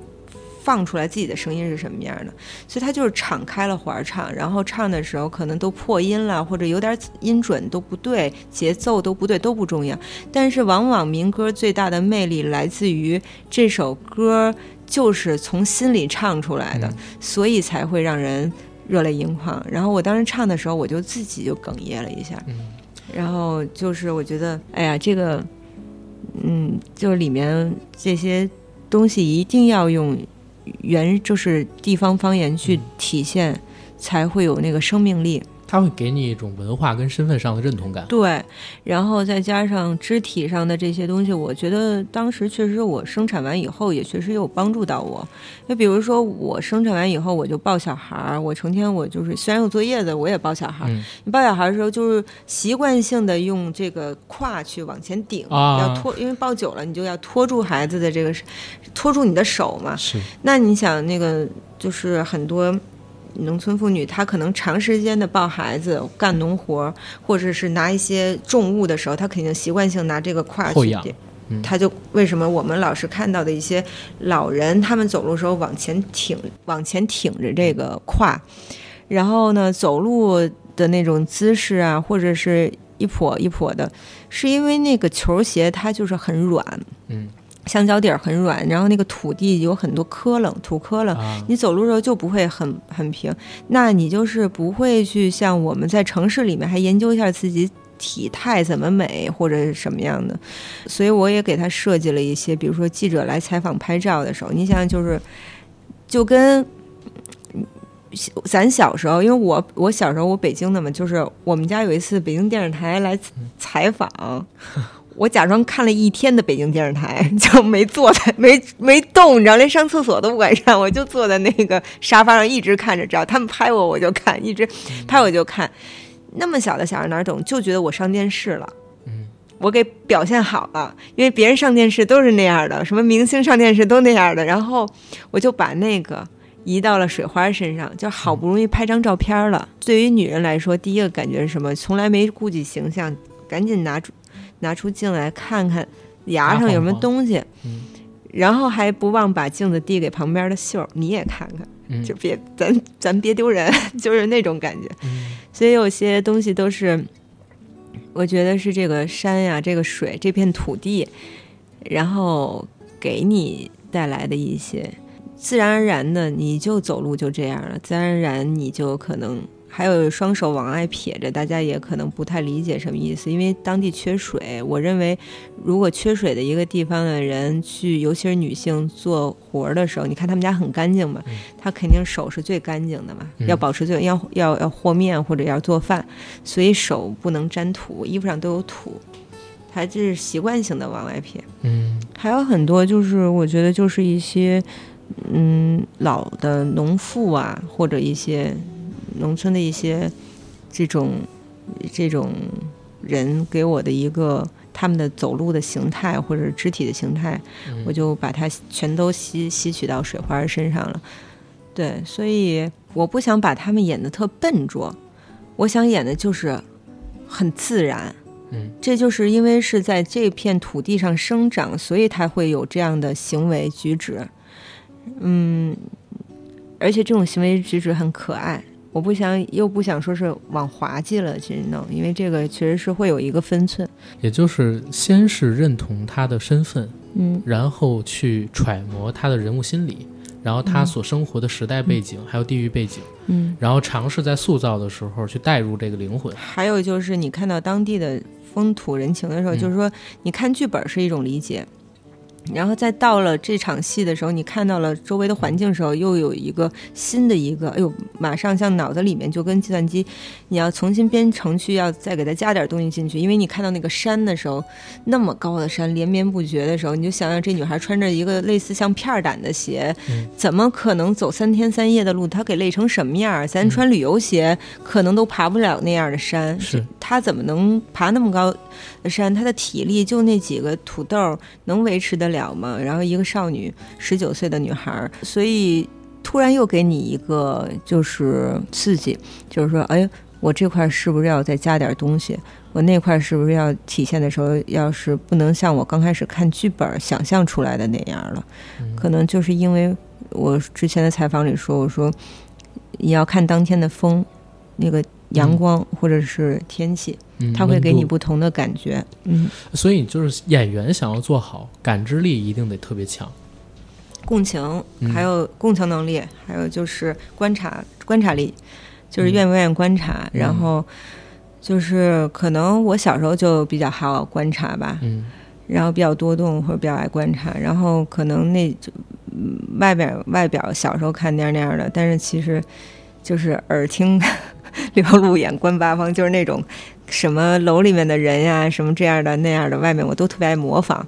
放出来自己的声音是什么样的，所以他就是敞开了环唱，然后唱的时候可能都破音了，或者有点音准都不对，节奏都不对，都不重要。但是往往民歌最大的魅力来自于这首歌就是从心里唱出来的，所以才会让人热泪盈眶。然后我当时唱的时候，我就自己就哽咽了一下，然后就是我觉得，哎呀，这个，嗯，就是里面这些东西一定要用。原就是地方方言去体现，才会有那个生命力。它会给你一种文化跟身份上的认同感。对，然后再加上肢体上的这些东西，我觉得当时确实我生产完以后也确实有帮助到我。就比如说我生产完以后，我就抱小孩儿，我成天我就是虽然有作业的，我也抱小孩儿。你抱小孩儿的时候，就是习惯性的用这个胯去往前顶，要拖，因为抱久了，你就要拖住孩子的这个，拖住你的手嘛。是。那你想那个就是很多。农村妇女，她可能长时间的抱孩子、干农活，或者是拿一些重物的时候，她肯定习惯性拿这个胯去点。她就为什么我们老是看到的一些老人，他们走路时候往前挺、往前挺着这个胯，然后呢，走路的那种姿势啊，或者是一跛一跛的，是因为那个球鞋它就是很软。嗯。香蕉底儿很软，然后那个土地有很多磕棱、土磕棱，你走路的时候就不会很很平。那你就是不会去像我们在城市里面还研究一下自己体态怎么美或者是什么样的。所以我也给他设计了一些，比如说记者来采访拍照的时候，你想就是就跟咱小时候，因为我我小时候我北京的嘛，就是我们家有一次北京电视台来采访。[laughs] 我假装看了一天的北京电视台，[laughs] 就没坐在 [laughs] 没没动，你知道，连上厕所都不敢上，[laughs] 我就坐在那个沙发上一直看着，只要他们拍我我就看，一直拍我就看。那么小的小孩哪懂，就觉得我上电视了。嗯，我给表现好了，因为别人上电视都是那样的，什么明星上电视都那样的，然后我就把那个移到了水花身上，就好不容易拍张照片了。对于女人来说，第一个感觉是什么？从来没顾及形象，赶紧拿出拿出镜来看看牙上有什么东西，嗯。然后还不忘把镜子递给旁边的秀儿，你也看看，嗯。就别咱咱别丢人，[laughs] 就是那种感觉。嗯。所以有些东西都是，我觉得是这个山呀、这个水、这片土地，然后给你带来的一些自然而然的，你就走路就这样了，自然而然你就可能还有双手往外撇着，大家也可能不太理解什么意思，因为当地缺水。我认为，如果缺水的一个地方的人去，尤其是女性做活儿的时候，你看他们家很干净嘛，他肯定手是最干净的嘛，嗯要保持最要要要和面或者要做饭，所以手不能沾土，衣服上都有土，他这是习惯性的往外撇。嗯还有很多就是我觉得就是一些嗯老的农妇啊，或者一些农村的一些这种这种人给我的一个他们的走路的形态或者肢体的形态，嗯我就把它全都吸吸取到水花身上了。对，所以我不想把他们演的特笨拙，我想演的就是很自然。嗯这就是因为是在这片土地上生长，所以他会有这样的行为举止。嗯，而且这种行为举止很可爱。我不想，又不想说是往滑稽了去弄，因为这个确实是会有一个分寸。也就是先是认同他的身份，嗯然后去揣摩他的人物心理，然后他所生活的时代背景，还有地域背景，嗯。然后尝试在塑造的时候去带入这个灵魂。还有就是你看到当地的风土人情的时候，嗯就是说你看剧本是一种理解，然后再到了这场戏的时候，你看到了周围的环境的时候，又有一个新的一个，哎呦，马上像脑子里面就跟计算机，你要重新编程序，要再给它加点东西进去，因为你看到那个山的时候，那么高的山连绵不绝的时候，你就想想这女孩穿着一个类似像片儿胆的鞋，嗯怎么可能走三天三夜的路？她给累成什么样儿？咱嗯穿旅游鞋可能都爬不了那样的山，是她怎么能爬那么高的山？她的体力就那几个土豆能维持得了吗？然后一个少女，十九岁的女孩儿，所以突然又给你一个就是刺激，就是说，哎，我这块儿是不是要再加点东西？我那块儿是不是要体现的时候，要是不能像我刚开始看剧本想象出来的那样了？嗯可能就是因为我之前的采访里说，我说你要看当天的风，那个阳光或者是天气，嗯它会给你不同的感觉。嗯，所以就是演员想要做好，感知力一定得特别强。共情嗯，还有共情能力，还有就是观察观察力，就是嗯愿不愿意观察，然后。就是可能我小时候就比较好观察吧，嗯然后比较多动或者比较爱观察，然后可能那就嗯外表外表小时候看那样那样的，但是其实就是耳听六路眼观八方，[laughs] 就是那种什么楼里面的人呀，什么这样的那样的，外面我都特别爱模仿，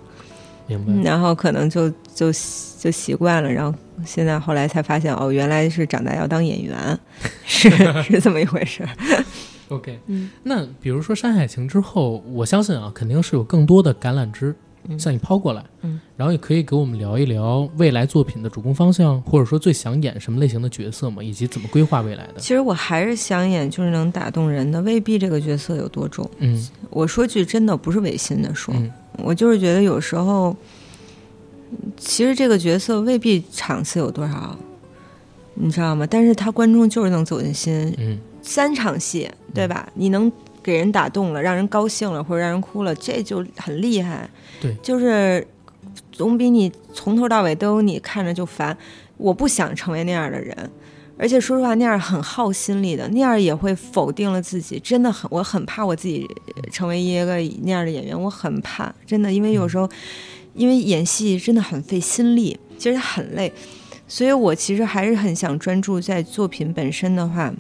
明白。然后可能就就就习惯了，然后现在后来才发现哦，原来是长大要当演员，[laughs] 是是这么一回事。[laughs] OK，嗯那比如说《山海情》之后，我相信啊，肯定是有更多的橄榄枝嗯向你抛过来，嗯，然后也可以给我们聊一聊未来作品的主攻方向，或者说最想演什么类型的角色嘛，以及怎么规划未来的。其实我还是想演就是能打动人的，未必这个角色有多重。嗯我说句真的，不是违心的说，嗯我就是觉得有时候，其实这个角色未必场次有多少，你知道吗？但是他观众就是能走进心，嗯三场戏，对吧？你能给人打动了，让人高兴了，或者让人哭了，这就很厉害。对就是总比你从头到尾都有你看着就烦。我不想成为那样的人，而且说实话，那样很耗心力的，那样也会否定了自己。真的很，我很怕我自己成为一个那样的演员，我很怕，真的，因为有时候，因为演戏真的很费心力，其实很累。所以我其实还是很想专注在作品本身的话。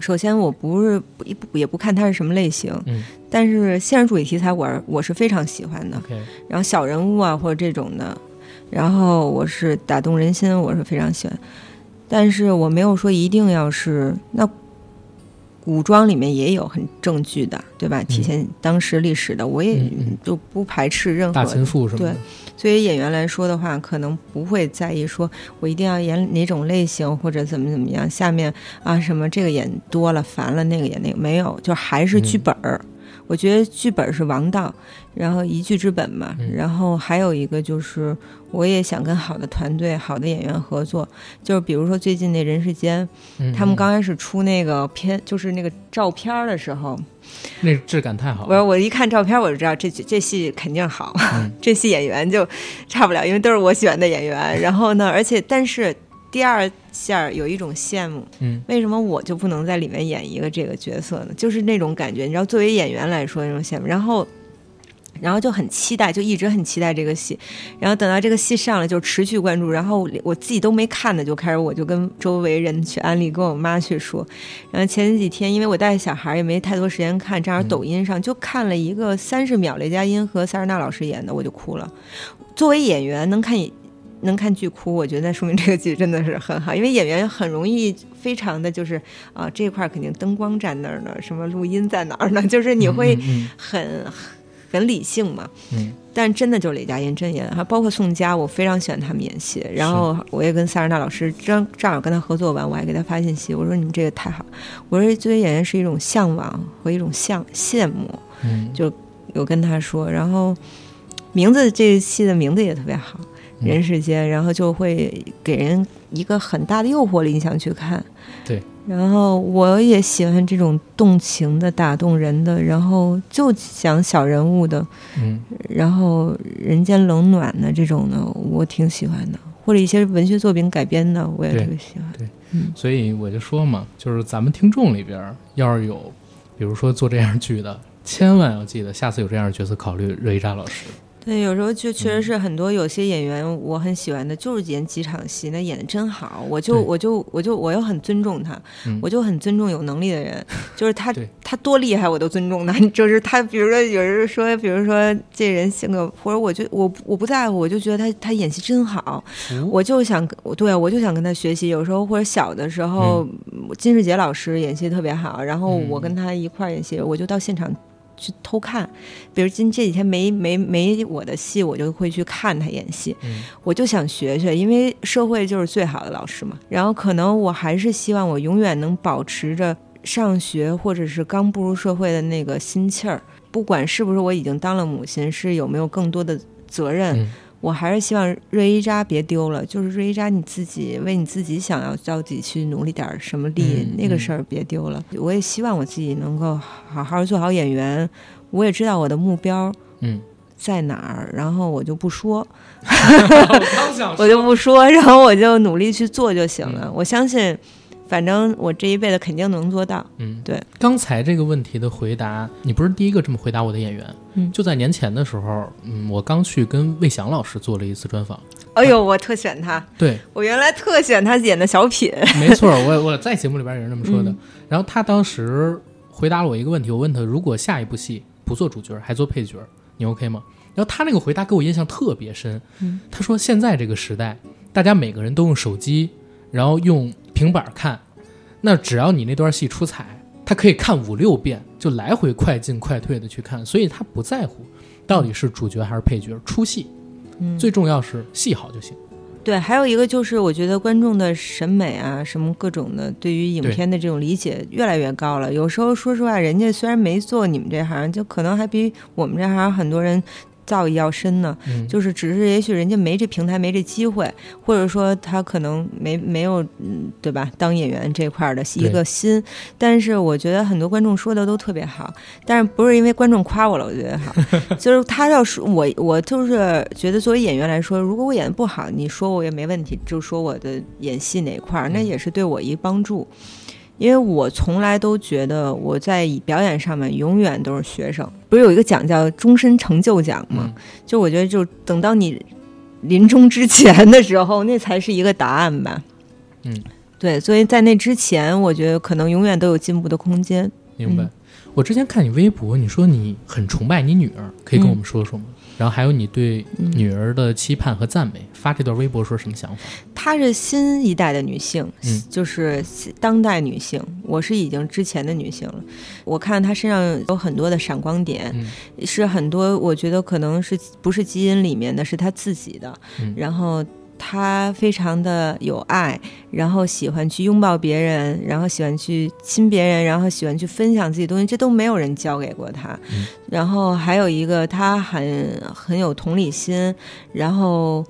首先，我不是不不也不看它是什么类型，嗯但是现实主义题材我是我是非常喜欢的。然后小人物啊或者这种的，然后我是打动人心，我是非常喜欢。但是我没有说一定要是那古装里面也有很正剧的，对吧？体现当时历史的，我也就不排斥任何大秦赋什么的。对，作为演员来说的话，可能不会在意说我一定要演哪种类型或者怎么怎么样。下面啊什么这个演多了烦了，那个演那个没有，就还是剧本儿。我觉得剧本是王道，然后一剧之本嘛。然后还有一个就是，我也想跟好的团队、好的演员合作。就是比如说最近那《人世间》，他们刚开始出那个片，就是那个照片的时候，那质感太好。我我一看照片，我就知道这这戏肯定好，[laughs] 这戏演员就差不了，因为都是我喜欢的演员。然后呢，而且但是。第二下有一种羡慕，嗯，为什么我就不能在里面演一个这个角色呢？就是那种感觉，你知道，作为演员来说那种羡慕，然后，然后就很期待，就一直很期待这个戏，然后等到这个戏上了，就持续关注，然后我自己都没看的就开始，我就跟周围人去安利，跟我妈去说，然后前几天因为我带小孩也没太多时间看，正好抖音上就看了一个三十秒雷佳音和塞尔纳老师演的，我就哭了。作为演员能看。能看剧哭，我觉得说明这个剧真的是很好，因为演员很容易非常的就是啊这块肯定灯光站那儿呢，什么录音在哪儿呢？[laughs] 就是你会很很理性嘛。嗯。但真的就是雷佳音真演，还包括宋佳，我非常喜欢他们演戏。然后我也跟塞尔纳老师正正好跟他合作完，我还给他发信息，我说你们这个太好。我说作为演员是一种向往和一种向羡慕。嗯。就有跟他说，然后名字这个戏的名字也特别好。人世间，然后就会给人一个很大的诱惑力，你想去看。对。然后我也喜欢这种动情的、打动人的，然后就讲小人物的，嗯，然后人间冷暖的这种的，我挺喜欢的。或者一些文学作品改编的，我也特别喜欢。对，嗯。所以我就说嘛，就是咱们听众里边，要是有，比如说做这样剧的，千万要记得，下次有这样的角色，考虑热依扎老师。对，有时候就确实是很多有些演员我很喜欢的，就是演几场戏，那演的真好，我就我就我就我又很尊重他，我就很尊重有能力的人，[laughs] 就是他他多厉害我都尊重他，[laughs] 就是他，比如说有人说，比如说这人性格，或者我就我我不在乎，我就觉得他他演戏真好，我就想对我就想跟他学习。有时候或者小的时候，金世杰老师演戏特别好，然后我跟他一块儿演戏，我就到现场。去偷看，比如今这几天没没没我的戏，我就会去看他演戏，我就想学学，因为社会就是最好的老师嘛。然后可能我还是希望我永远能保持着上学或者是刚步入社会的那个心气儿，不管是不是我已经当了母亲，是有没有更多的责任。我还是希望瑞伊扎别丢了，就是瑞伊扎你自己为你自己想要着急去努力点什么力，那个事儿别丢了。我也希望我自己能够好好做好演员，我也知道我的目标嗯在哪儿，然后我就不说，[laughs] 我就不说，然后我就努力去做就行了。我相信。反正我这一辈子肯定能做到。嗯，对。刚才这个问题的回答，你不是第一个这么回答我的演员。嗯，就在年前的时候，嗯，我刚去跟魏翔老师做了一次专访。哎呦，我特选他。对，我原来特选他演的小品。没错，我我在节目里边也是这么说的。然后他当时回答了我一个问题，我问他，如果下一部戏不做主角，还做配角，你 OK 吗？然后他那个回答给我印象特别深。嗯，他说现在这个时代，大家每个人都用手机，然后用。平板看，那只要你那段戏出彩，他可以看五六遍，就来回快进快退的去看，所以他不在乎到底是主角还是配角出戏，嗯，最重要是戏好就行。对，还有一个就是我觉得观众的审美啊，什么各种的，对于影片的这种理解越来越高了。有时候说实话，人家虽然没做你们这行，就可能还比我们这行很多人。造诣要深呢，就是只是也许人家没这平台，没这机会，或者说他可能没没有，嗯，对吧？当演员这块的一个心，但是我觉得很多观众说的都特别好，但是不是因为观众夸我了，我觉得好，[laughs] 就是他要是我，我就是觉得作为演员来说，如果我演的不好，你说我也没问题，就说我的演戏哪块儿，那也是对我一帮助。因为我从来都觉得我在表演上面永远都是学生，不是有一个奖叫终身成就奖吗？就我觉得，就等到你临终之前的时候，那才是一个答案吧。嗯，对，所以在那之前，我觉得可能永远都有进步的空间。明白。我之前看你微博，你说你很崇拜你女儿，可以跟我们说说吗？然后还有你对女儿的期盼和赞美，发这段微博说什么想法？她是新一代的女性，嗯就是当代女性。我是已经之前的女性了。我看她身上有很多的闪光点，嗯是很多我觉得可能是不是基因里面的，是她自己的。嗯然后她非常的有爱，然后喜欢去拥抱别人，然后喜欢去亲别人，然后喜欢去分享自己东西，这都没有人教给过他。嗯。然后还有一个，他很很有同理心，然后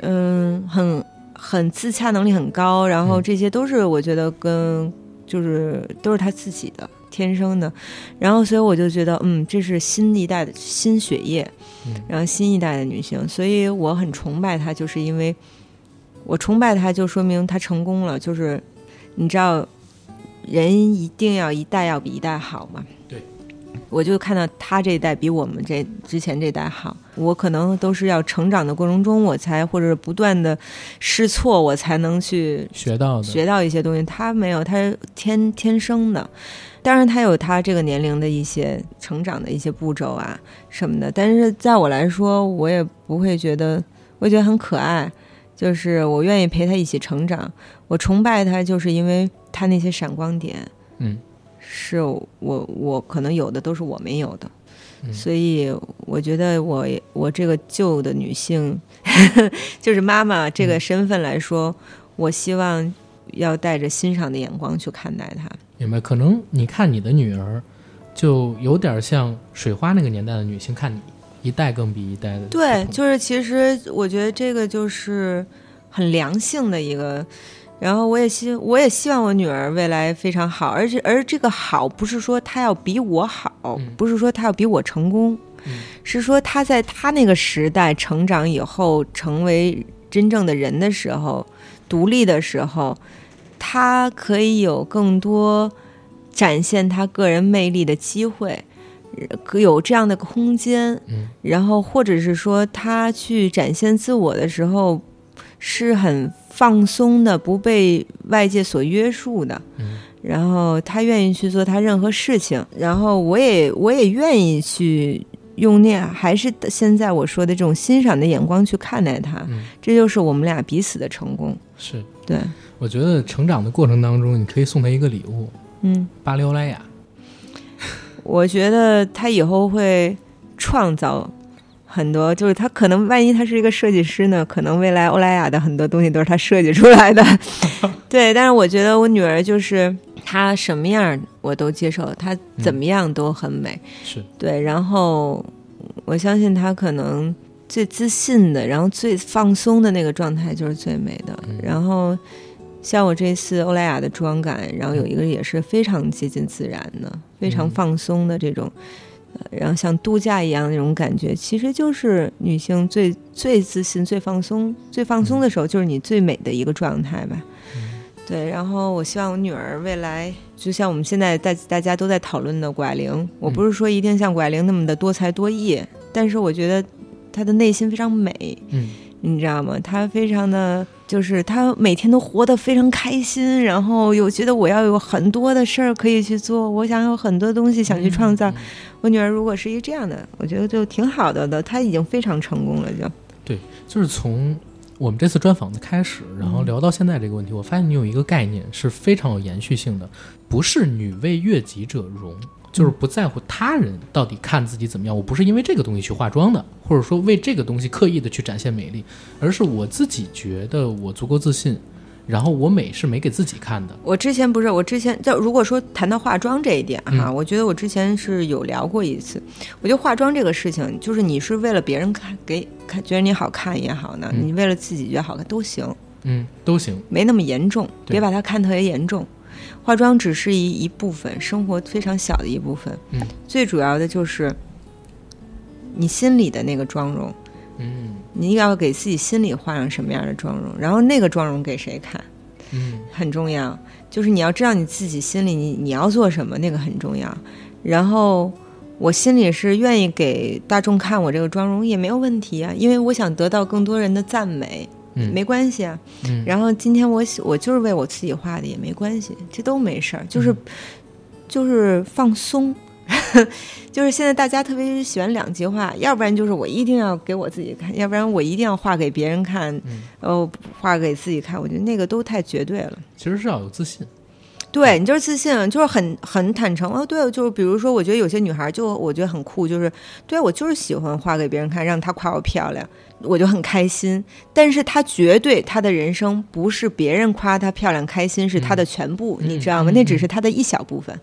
嗯，很很自洽能力很高，然后嗯。这些都是我觉得跟就是都是他自己的天生的，然后所以我就觉得，嗯，这是新一代的新血液，嗯然后新一代的女性，所以我很崇拜她，就是因为我崇拜她，就说明她成功了，就是你知道，人一定要一代要比一代好嘛。对。我就看到她这一代比我们这之前这代好，我可能都是要成长的过程中，我才或者不断的试错，我才能去学到的，学到一些东西。他没有，他天天生的。当然，他有他这个年龄的一些成长的一些步骤啊什么的。但是在我来说，我也不会觉得，我觉得很可爱，就是我愿意陪他一起成长。我崇拜他，就是因为他那些闪光点，嗯，是我我可能有的都是我没有的。嗯所以我觉得我我这个旧的女性，[laughs] 就是妈妈这个身份来说，我希望要带着欣赏的眼光去看待她。明白？可能你看你的女儿，就有点像水花那个年代的女性看你，一代更比一代的对，就是其实我觉得这个就是很良性的一个。然后我也希我也希望我女儿未来非常好，而且而这个好不是说她要比我好，嗯不是说她要比我成功，嗯是说她在她那个时代成长以后，成为真正的人的时候，独立的时候，她可以有更多展现他个人魅力的机会，可有这样的空间。嗯然后或者是说他去展现自我的时候是很放松的，不被外界所约束的。嗯然后他愿意去做他任何事情，然后我也我也愿意去用那还是现在我说的这种欣赏的眼光去看待他，嗯，这就是我们俩彼此的成功。是。对，我觉得成长的过程当中，你可以送她一个礼物，嗯，巴黎欧莱雅。我觉得他以后会创造很多，就是他可能万一他是一个设计师呢，可能未来欧莱雅的很多东西都是他设计出来的。[laughs] 对，但是我觉得我女儿就是她什么样我都接受，她怎么样都很美。是，对，然后我相信她可能最自信的，然后最放松的那个状态就是最美的。嗯然后像我这次欧莱雅的妆感，然后有一个也是非常接近自然的，非常嗯放松的这种。呃然后像度假一样那种感觉，其实就是女性最最自信、最放松、最放松的时候，就是你最美的一个状态吧。嗯对，然后我希望我女儿未来，就像我们现在大大家都在讨论的谷爱凌，我不是说一定像谷爱凌那么的多才多艺，但是我觉得她的内心非常美，嗯你知道吗？她非常的，就是他每天都活得非常开心，然后又觉得我要有很多的事儿可以去做，我想有很多东西想去创造。嗯。我女儿如果是一这样的，我觉得就挺好的的，她已经非常成功了，就。对就是从我们这次专访的开始，然后聊到现在这个问题，我发现你有一个概念是非常有延续性的，不是女为悦己者容，就是不在乎他人到底看自己怎么样。我不是因为这个东西去化妆的，或者说为这个东西刻意的去展现美丽，而是我自己觉得我足够自信，然后我美是美给自己看的。我之前不是，我之前就如果说谈到化妆这一点哈，嗯我觉得我之前是有聊过一次。我觉得化妆这个事情，就是你是为了别人看给看觉得你好看也好呢，嗯你为了自己觉得好看都行，嗯，都行。没那么严重，别把它看特别严重。化妆只是一一部分，生活非常小的一部分。嗯，最主要的就是你心里的那个妆容，嗯你要给自己心里画上什么样的妆容，然后那个妆容给谁看。嗯很重要，就是你要知道你自己心里你你要做什么，那个很重要。然后我心里是愿意给大众看我这个妆容也没有问题啊，因为我想得到更多人的赞美，嗯，没关系啊。嗯然后今天我喜我就是为我自己画的也没关系，这都没事儿，就是。就是放松。[laughs] 就是现在大家特别喜欢两极化，要不然就是我一定要给我自己看，要不然我一定要画给别人看，哦，画给自己看，我觉得那个都太绝对了。其实是要有自信，对你就是自信，就是很很坦诚。哦，对，就是比如说，我觉得有些女孩就我觉得很酷，就是对我就是喜欢画给别人看，让她夸我漂亮，我就很开心。但是她绝对她的人生不是别人夸她漂亮开心是她的全部，你知道吗？那只是她的一小部分。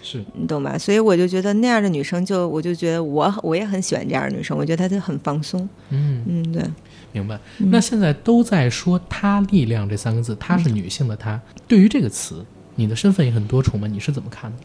是你懂吧？所以我就觉得那样的女生，就我就觉得我我也很喜欢这样的女生。我觉得她就很放松。嗯嗯，对，明白。那现在都在说“她力量”这三个字，她是女性的她。对于这个词，你的身份也很多重嘛？你是怎么看的？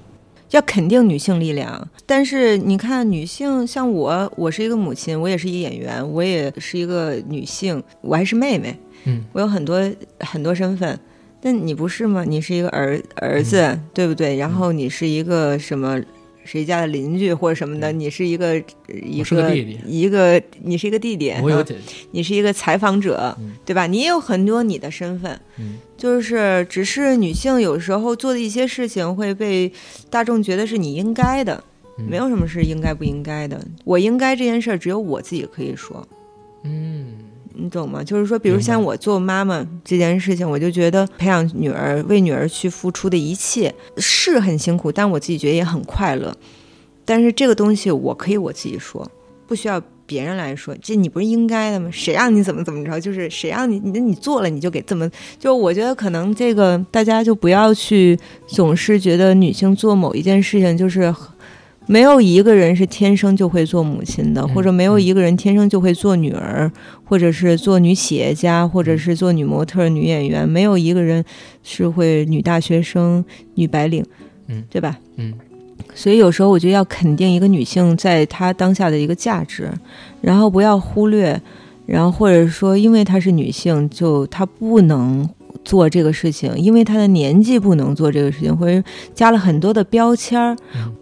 要肯定女性力量，但是你看女性，像我，我是一个母亲，我也是一个演员，我也是一个女性，我还是妹妹。嗯，我有很多很多身份。但你不是吗？你是一个儿儿子，对不对？然后你是一个什么谁家的邻居或者什么的？你是一个一个一个你是一个弟弟，我有姐姐，你是一个采访者，对吧？你也有很多你的身份，就是只是女性有时候做的一些事情会被大众觉得是你应该的，没有什么是应该不应该的。我应该这件事儿，只有我自己可以说，嗯。你懂吗？就是说，比如像我做妈妈这件事情，我就觉得培养女儿、为女儿去付出的一切是很辛苦，但我自己觉得也很快乐。但是这个东西我可以我自己说，不需要别人来说。这你不是应该的吗？谁让你怎么怎么着？就是谁让你，那你做了你就给怎么。就我觉得可能这个大家就不要去总是觉得女性做某一件事情就是。没有一个人是天生就会做母亲的，或者没有一个人天生就会做女儿，或者是做女企业家，或者是做女模特、女演员。没有一个人是会女大学生、女白领，嗯，对吧？嗯。所以有时候我就要肯定一个女性在她当下的一个价值，然后不要忽略，然后或者说因为她是女性，就她不能。做这个事情，因为他的年纪不能做这个事情，或者加了很多的标签儿。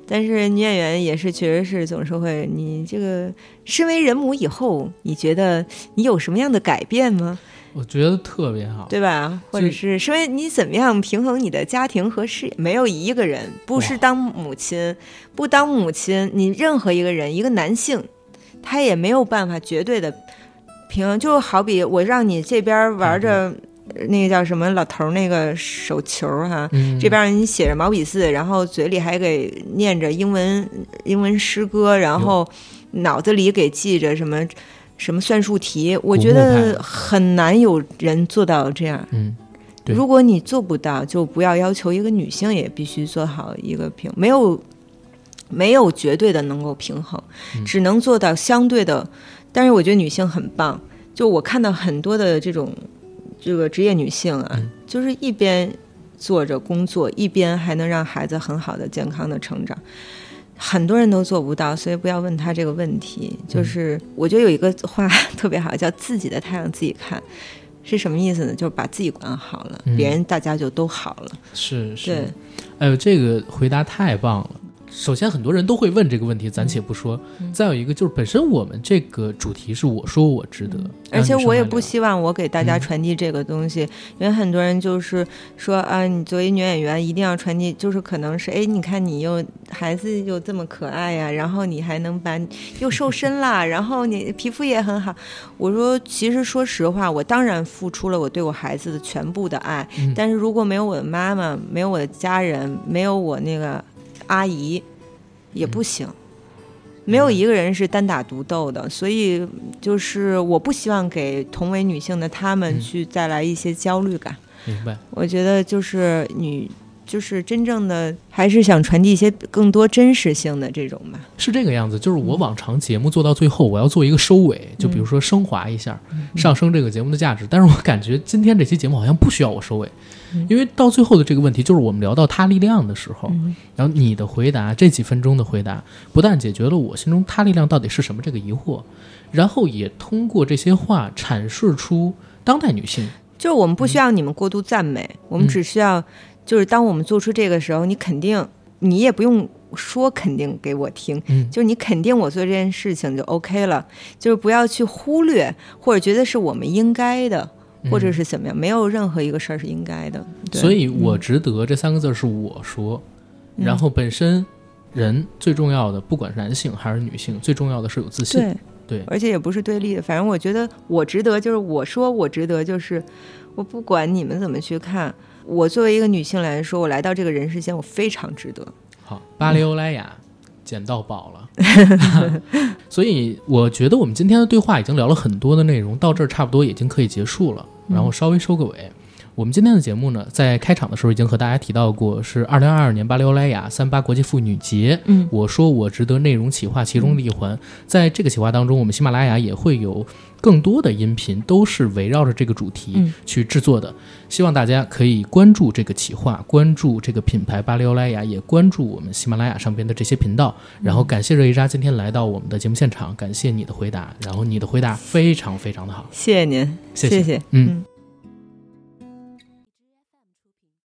但是女演员也是，确实是总是会。你这个身为人母以后，你觉得你有什么样的改变吗？我觉得特别好，对吧？或者是身为你怎么样平衡你的家庭和事业？没有一个人不是当母亲，不当母亲，你任何一个人，一个男性，他也没有办法绝对的平衡。就好比我让你这边玩着。那个叫什么老头那个手球哈，这边你写着毛笔字，然后嘴里还给念着英文英文诗歌，然后脑子里给记着什么什么算术题。我觉得很难有人做到这样。嗯，如果你做不到，就不要要求一个女性也必须做好一个平，没有没有绝对的能够平衡，只能做到相对的。但是我觉得女性很棒，就我看到很多的这种。这个职业女性啊，就是一边做着工作，一边还能让孩子很好的、健康的成长，很多人都做不到，所以不要问他这个问题。就是我觉得有一个话特别好，叫“自己的太阳自己看”，是什么意思呢？就是把自己管好了，别人大家就都好了。是是，哎呦，这个回答太棒了。首先，很多人都会问这个问题，暂且不说。再有一个就是，本身我们这个主题是我说我值得，而且我也不希望我给大家传递这个东西，因为很多人就是说啊，你作为女演员一定要传递，就是可能是哎，你看你又孩子又这么可爱呀，然后你还能把又瘦身啦，[laughs] 然后你皮肤也很好。我说，其实说实话，我当然付出了我对我孩子的全部的爱，但是如果没有我的妈妈，没有我的家人，没有我那个。阿姨也不行，没有一个人是单打独斗的，所以就是我不希望给同为女性的她们去带来一些焦虑感。明白？我觉得就是女。就是真正的，还是想传递一些更多真实性的这种吧。是这个样子，就是我往常节目做到最后，我要做一个收尾，就比如说升华一下，上升这个节目的价值。但是我感觉今天这期节目好像不需要我收尾，因为到最后的这个问题，就是我们聊到他力量的时候，然后你的回答这几分钟的回答，不但解决了我心中他力量到底是什么这个疑惑，然后也通过这些话阐述出当代女性，就是我们不需要你们过度赞美，我们只需要。就是当我们做出这个时候，你肯定，你也不用说肯定给我听，嗯，就是你肯定我做这件事情就 OK 了，就是不要去忽略或者觉得是我们应该的，或者是怎么样，没有任何一个事儿是应该的。所以我值得这三个字是我说，嗯然后本身人最重要的，不管是男性还是女性，最重要的是有自信。对对而且也不是对立的。反正我觉得我值得，就是我说我值得，就是我不管你们怎么去看，我作为一个女性来说，我来到这个人世间，我非常值得。好，巴黎欧莱雅捡到宝了。[laughs] 所以我觉得我们今天的对话已经聊了很多的内容，到这儿差不多已经可以结束了，然后稍微收个尾。我们今天的节目呢，在开场的时候已经和大家提到过，是二零二二年巴黎欧莱雅三八国际妇女节。嗯我说我值得内容企划其中的一环，在这个企划当中，我们喜马拉雅也会有更多的音频，都是围绕着这个主题嗯去制作的。希望大家可以关注这个企划，关注这个品牌巴黎欧莱雅，也关注我们喜马拉雅上边的这些频道。然后感谢热依扎今天来到我们的节目现场，感谢你的回答，然后你的回答非常非常的好，谢谢您，谢谢谢嗯